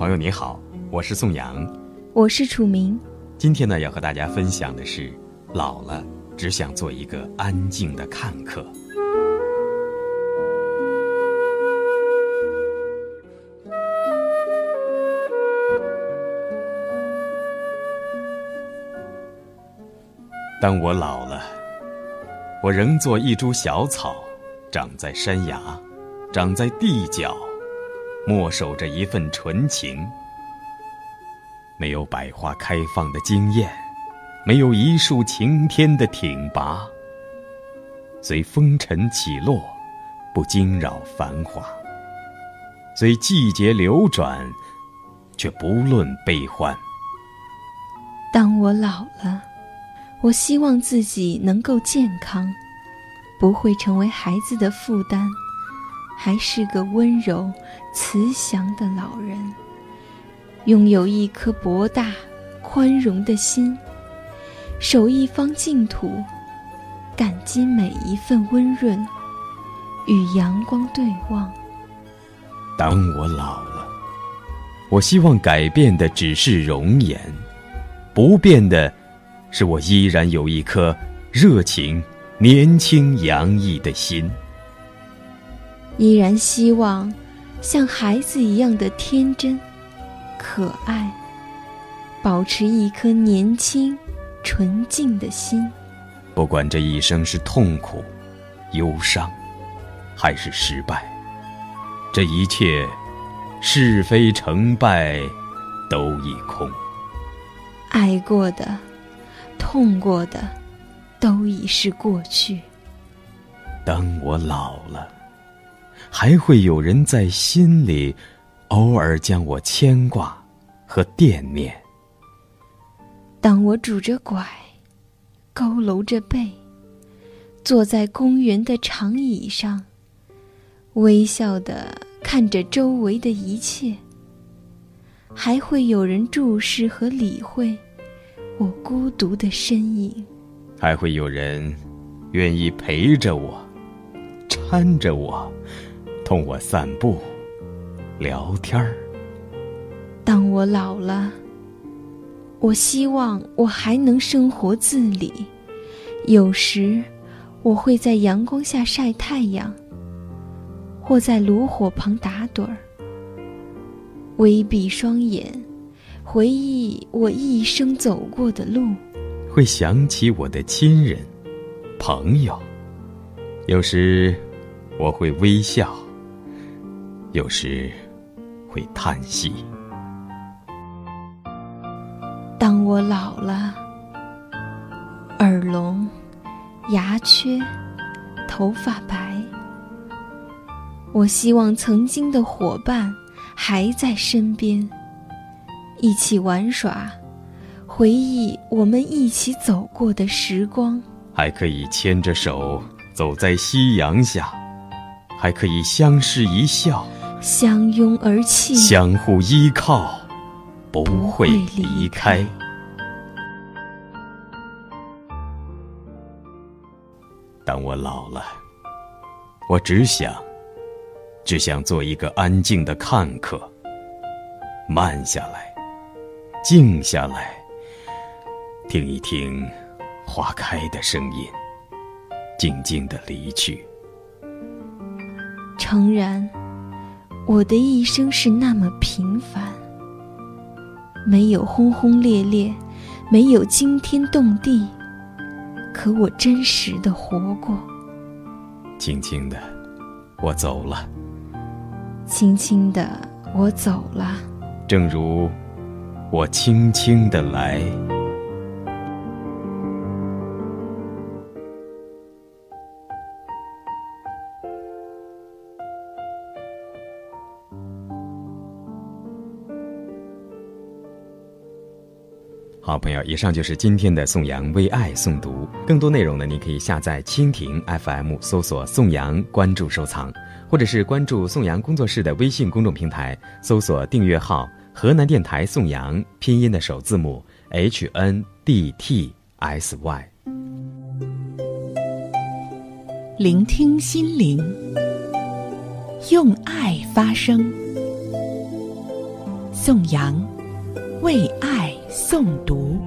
朋友你好，我是宋阳，我是楚明。今天呢，要和大家分享的是，老了只想做一个安静的看客。当我老了，我仍做一株小草，长在山崖，长在地角，默守着一份纯情。没有百花开放的惊艳，没有一树擎天的挺拔。随风尘起落，不惊扰繁华；随季节流转，却不论悲欢。当我老了。我希望自己能够健康，不会成为孩子的负担，还是个温柔、慈祥的老人。拥有一颗博大、宽容的心，守一方净土，感激每一份温润，与阳光对望。当我老了，我希望改变的只是容颜，不变的。是我依然有一颗热情、年轻、洋溢的心，依然希望像孩子一样的天真、可爱，保持一颗年轻、纯净的心。不管这一生是痛苦、忧伤，还是失败，这一切是非成败都已空。爱过的。痛过的，都已是过去。当我老了，还会有人在心里，偶尔将我牵挂和惦念。当我拄着拐，佝偻着背，坐在公园的长椅上，微笑的看着周围的一切，还会有人注视和理会。我孤独的身影，还会有人愿意陪着我，搀着我，同我散步、聊天儿。当我老了，我希望我还能生活自理。有时，我会在阳光下晒太阳，或在炉火旁打盹儿，微闭双眼。回忆我一生走过的路，会想起我的亲人、朋友。有时我会微笑，有时会叹息。当我老了，耳聋、牙缺、头发白，我希望曾经的伙伴还在身边。一起玩耍，回忆我们一起走过的时光，还可以牵着手走在夕阳下，还可以相视一笑，相拥而泣，相互依靠，不会离开。当我老了，我只想，只想做一个安静的看客，慢下来。静下来，听一听花开的声音，静静的离去。诚然，我的一生是那么平凡，没有轰轰烈烈，没有惊天动地，可我真实的活过。轻轻的，我走了。轻轻的，我走了。正如。我轻轻的来。好朋友，以上就是今天的宋阳为爱诵读。更多内容呢，你可以下载蜻蜓 FM，搜索宋阳，关注收藏，或者是关注宋阳工作室的微信公众平台，搜索订阅号。河南电台宋阳拼音的首字母 H N D T S Y，聆听心灵，用爱发声。颂扬，为爱诵读。